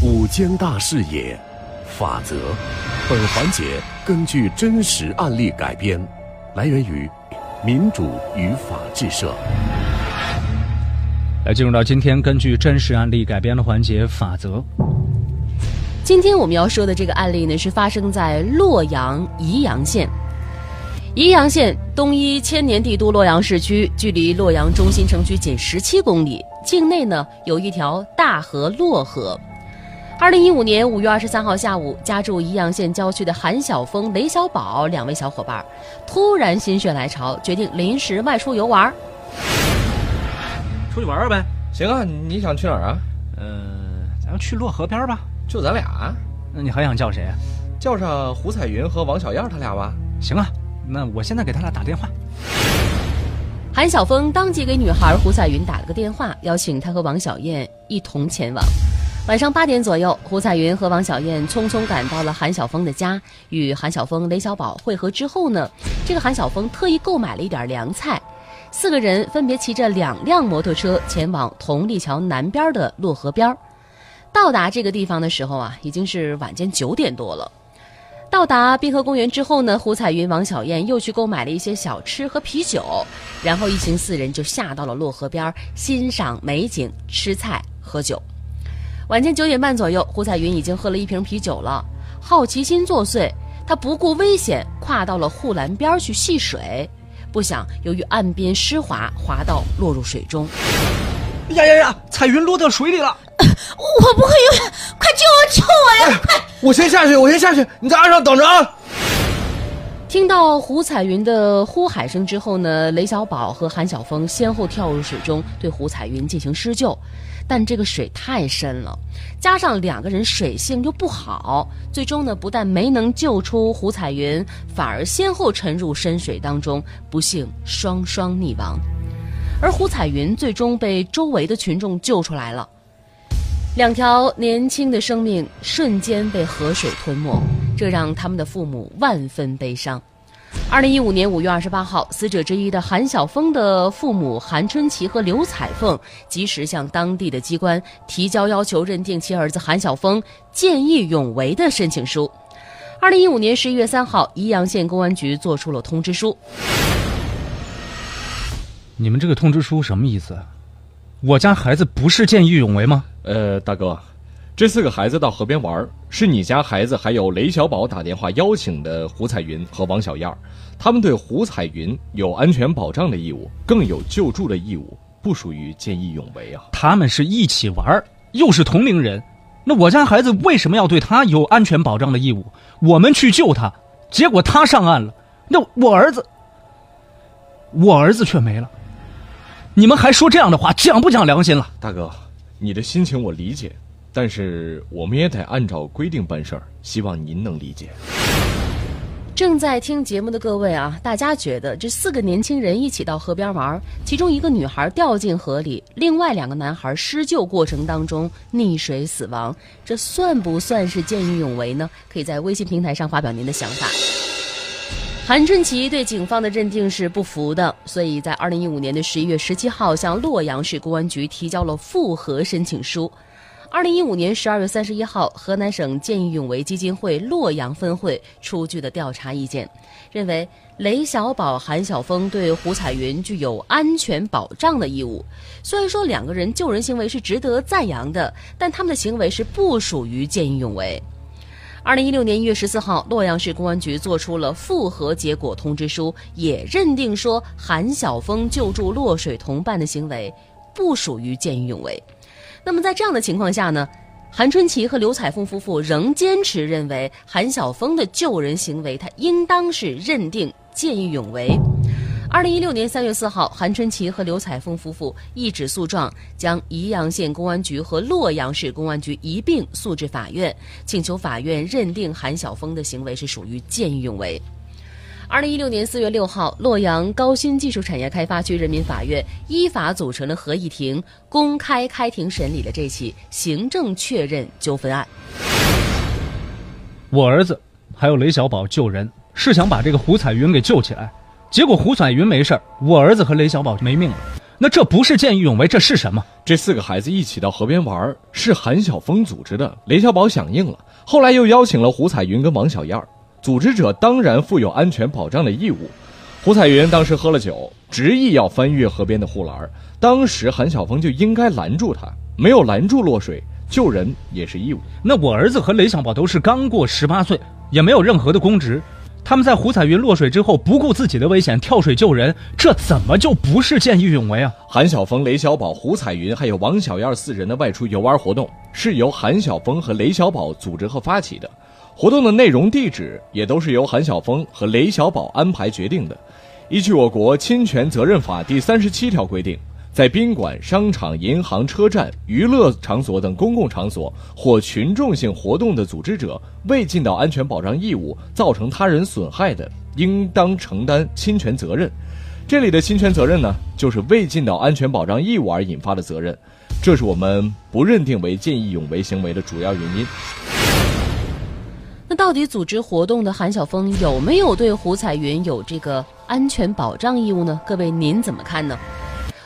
五间大视野，法则。本环节根据真实案例改编，来源于民主与法治社。来进入到今天根据真实案例改编的环节法则。今天我们要说的这个案例呢，是发生在洛阳宜阳县。宜阳县东依千年帝都洛阳市区，距离洛阳中心城区仅十七公里。境内呢有一条大河洛河。二零一五年五月二十三号下午，家住宜阳县郊区的韩晓峰、雷小宝两位小伙伴，突然心血来潮，决定临时外出游玩。出去玩玩呗？行啊，你想去哪儿啊？嗯，咱们去洛河边吧。就咱俩？那你还想叫谁？叫上胡彩云和王小燕他俩吧。行啊，那我现在给他俩打电话。韩晓峰当即给女孩胡彩云打了个电话，邀请她和王小燕一同前往。晚上八点左右，胡彩云和王小燕匆匆赶到了韩晓峰的家，与韩晓峰、雷小宝会合之后呢，这个韩晓峰特意购买了一点凉菜。四个人分别骑着两辆摩托车前往同立桥南边的洛河边到达这个地方的时候啊，已经是晚间九点多了。到达滨河公园之后呢，胡彩云、王小燕又去购买了一些小吃和啤酒，然后一行四人就下到了洛河边欣赏美景、吃菜、喝酒。晚间九点半左右，胡彩云已经喝了一瓶啤酒了，好奇心作祟，他不顾危险，跨到了护栏边去戏水。不想，由于岸边湿滑，滑到落入水中。呀呀呀！彩云落到水里了！我不会游泳，快救我！救我呀！快！我先下去，我先下去，你在岸上等着啊！听到胡彩云的呼喊声之后呢，雷小宝和韩晓峰先后跳入水中，对胡彩云进行施救。但这个水太深了，加上两个人水性又不好，最终呢，不但没能救出胡彩云，反而先后沉入深水当中，不幸双双溺亡。而胡彩云最终被周围的群众救出来了，两条年轻的生命瞬间被河水吞没，这让他们的父母万分悲伤。二零一五年五月二十八号，死者之一的韩晓峰的父母韩春琪和刘彩凤及时向当地的机关提交要求认定其儿子韩晓峰见义勇为的申请书。二零一五年十一月三号，宜阳县公安局作出了通知书。你们这个通知书什么意思？我家孩子不是见义勇为吗？呃，大哥。这四个孩子到河边玩，是你家孩子还有雷小宝打电话邀请的胡彩云和王小燕他们对胡彩云有安全保障的义务，更有救助的义务，不属于见义勇为啊。他们是一起玩，又是同龄人，那我家孩子为什么要对他有安全保障的义务？我们去救他，结果他上岸了，那我儿子，我儿子却没了。你们还说这样的话，讲不讲良心了？大哥，你的心情我理解。但是我们也得按照规定办事儿，希望您能理解。正在听节目的各位啊，大家觉得这四个年轻人一起到河边玩，其中一个女孩掉进河里，另外两个男孩施救过程当中溺水死亡，这算不算是见义勇为呢？可以在微信平台上发表您的想法。韩春琪对警方的认定是不服的，所以在二零一五年的十一月十七号向洛阳市公安局提交了复核申请书。二零一五年十二月三十一号，河南省见义勇为基金会洛阳分会出具的调查意见，认为雷小宝、韩晓峰对胡彩云具有安全保障的义务。虽然说两个人救人行为是值得赞扬的，但他们的行为是不属于见义勇为。二零一六年一月十四号，洛阳市公安局作出了复核结果通知书，也认定说韩晓峰救助落水同伴的行为不属于见义勇为。那么在这样的情况下呢，韩春琪和刘彩凤夫妇仍坚持认为韩晓峰的救人行为，他应当是认定见义勇为。二零一六年三月四号，韩春琪和刘彩凤夫妇一纸诉状，将宜阳县公安局和洛阳市公安局一并诉至法院，请求法院认定韩晓峰的行为是属于见义勇为。二零一六年四月六号，洛阳高新技术产业开发区人民法院依法组成了合议庭，公开开庭审理了这起行政确认纠纷案。我儿子还有雷小宝救人，是想把这个胡彩云给救起来，结果胡彩云没事我儿子和雷小宝没命了。那这不是见义勇为，这是什么？这四个孩子一起到河边玩，是韩晓峰组织的。雷小宝响应了，后来又邀请了胡彩云跟王小燕。组织者当然负有安全保障的义务。胡彩云当时喝了酒，执意要翻越河边的护栏，当时韩晓峰就应该拦住他，没有拦住落水，救人也是义务。那我儿子和雷小宝都是刚过十八岁，也没有任何的公职。他们在胡彩云落水之后，不顾自己的危险跳水救人，这怎么就不是见义勇为啊？韩晓峰、雷小宝、胡彩云还有王小燕四人的外出游玩活动，是由韩晓峰和雷小宝组织和发起的，活动的内容、地址也都是由韩晓峰和雷小宝安排决定的。依据我国侵权责任法第三十七条规定。在宾馆、商场、银行、车站、娱乐场所等公共场所或群众性活动的组织者，未尽到安全保障义务，造成他人损害的，应当承担侵权责任。这里的侵权责任呢，就是未尽到安全保障义务而引发的责任，这是我们不认定为见义勇为行为的主要原因。到底组织活动的韩晓峰有没有对胡彩云有这个安全保障义务呢？各位您怎么看呢？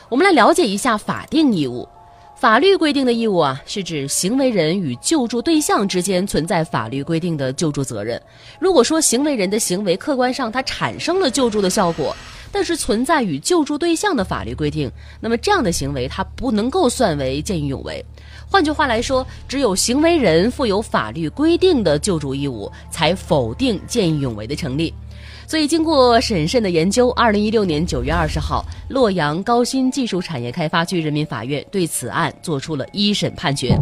我们来了解一下法定义务。法律规定的义务啊，是指行为人与救助对象之间存在法律规定的救助责任。如果说行为人的行为客观上它产生了救助的效果，但是存在与救助对象的法律规定，那么这样的行为它不能够算为见义勇为。换句话来说，只有行为人负有法律规定的救助义务，才否定见义勇为的成立。所以，经过审慎的研究，二零一六年九月二十号，洛阳高新技术产业开发区人民法院对此案作出了一审判决。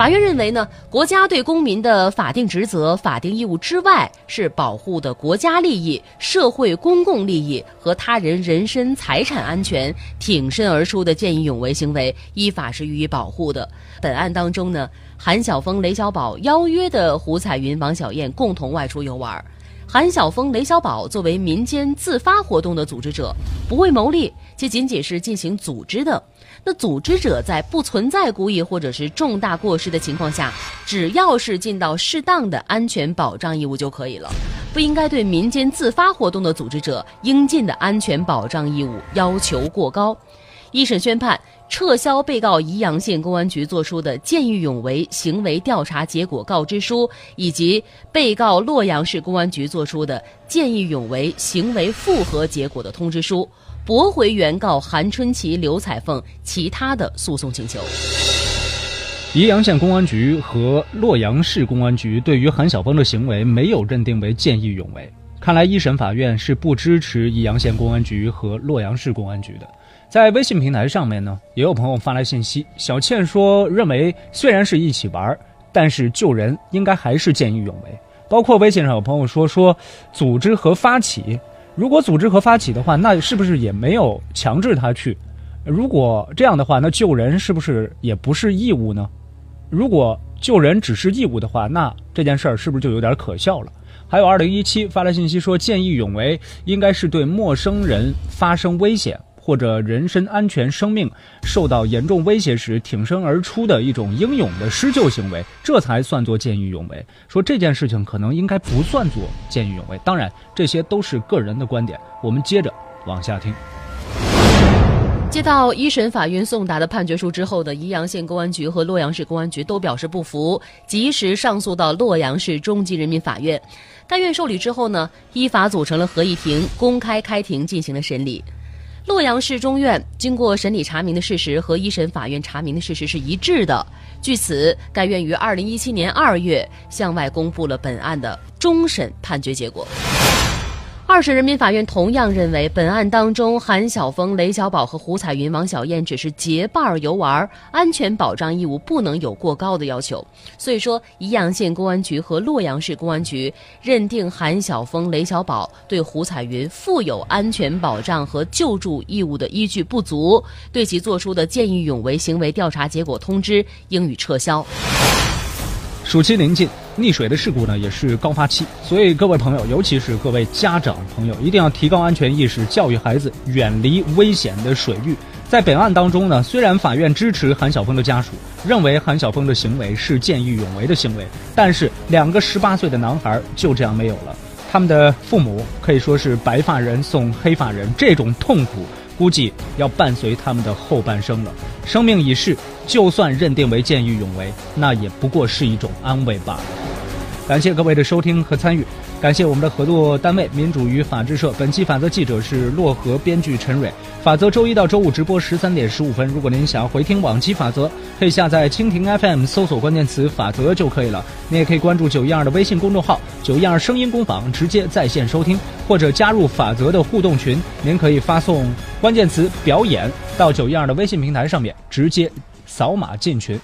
法院认为呢，国家对公民的法定职责、法定义务之外，是保护的国家利益、社会公共利益和他人人身财产安全，挺身而出的见义勇为行为，依法是予以保护的。本案当中呢，韩晓峰、雷小宝邀约的胡彩云、王小燕共同外出游玩。韩晓峰、雷小宝作为民间自发活动的组织者，不为牟利，且仅仅是进行组织的。那组织者在不存在故意或者是重大过失的情况下，只要是尽到适当的安全保障义务就可以了，不应该对民间自发活动的组织者应尽的安全保障义务要求过高。一审宣判。撤销被告宜阳县公安局作出的见义勇为行为调查结果告知书，以及被告洛阳市公安局作出的见义勇为行为复核结果的通知书，驳回原告韩春琪、刘彩凤其他的诉讼请求。宜阳县公安局和洛阳市公安局对于韩晓峰的行为没有认定为见义勇为，看来一审法院是不支持宜阳县公安局和洛阳市公安局的。在微信平台上面呢，也有朋友发来信息。小倩说，认为虽然是一起玩，但是救人应该还是见义勇为。包括微信上有朋友说，说组织和发起，如果组织和发起的话，那是不是也没有强制他去？如果这样的话，那救人是不是也不是义务呢？如果救人只是义务的话，那这件事儿是不是就有点可笑了？还有二零一七发来信息说，见义勇为应该是对陌生人发生危险。或者人身安全、生命受到严重威胁时挺身而出的一种英勇的施救行为，这才算作见义勇为。说这件事情可能应该不算作见义勇为，当然这些都是个人的观点。我们接着往下听。接到一审法院送达的判决书之后的宜阳县公安局和洛阳市公安局都表示不服，及时上诉到洛阳市中级人民法院。该院受理之后呢，依法组成了合议庭，公开开庭进行了审理。洛阳市中院经过审理查明的事实和一审法院查明的事实是一致的。据此，该院于二零一七年二月向外公布了本案的终审判决结果。二审人民法院同样认为，本案当中韩晓峰、雷小宝和胡彩云、王小燕只是结伴游玩，安全保障义务不能有过高的要求。所以说，宜阳县公安局和洛阳市公安局认定韩晓峰、雷小宝对胡彩云负有安全保障和救助义务的依据不足，对其作出的见义勇为行为调查结果通知应予撤销。暑期临近，溺水的事故呢也是高发期，所以各位朋友，尤其是各位家长朋友，一定要提高安全意识，教育孩子远离危险的水域。在本案当中呢，虽然法院支持韩晓峰的家属，认为韩晓峰的行为是见义勇为的行为，但是两个十八岁的男孩就这样没有了，他们的父母可以说是白发人送黑发人，这种痛苦。估计要伴随他们的后半生了。生命已逝，就算认定为见义勇为，那也不过是一种安慰罢了。感谢各位的收听和参与，感谢我们的合作单位民主与法制社。本期法则记者是漯河编剧陈蕊。法则周一到周五直播十三点十五分。如果您想回听往期法则，可以下载蜻蜓 FM 搜索关键词“法则”就可以了。你也可以关注九一二的微信公众号“九一二声音工坊”，直接在线收听，或者加入法则的互动群。您可以发送关键词“表演”到九一二的微信平台上面，直接扫码进群。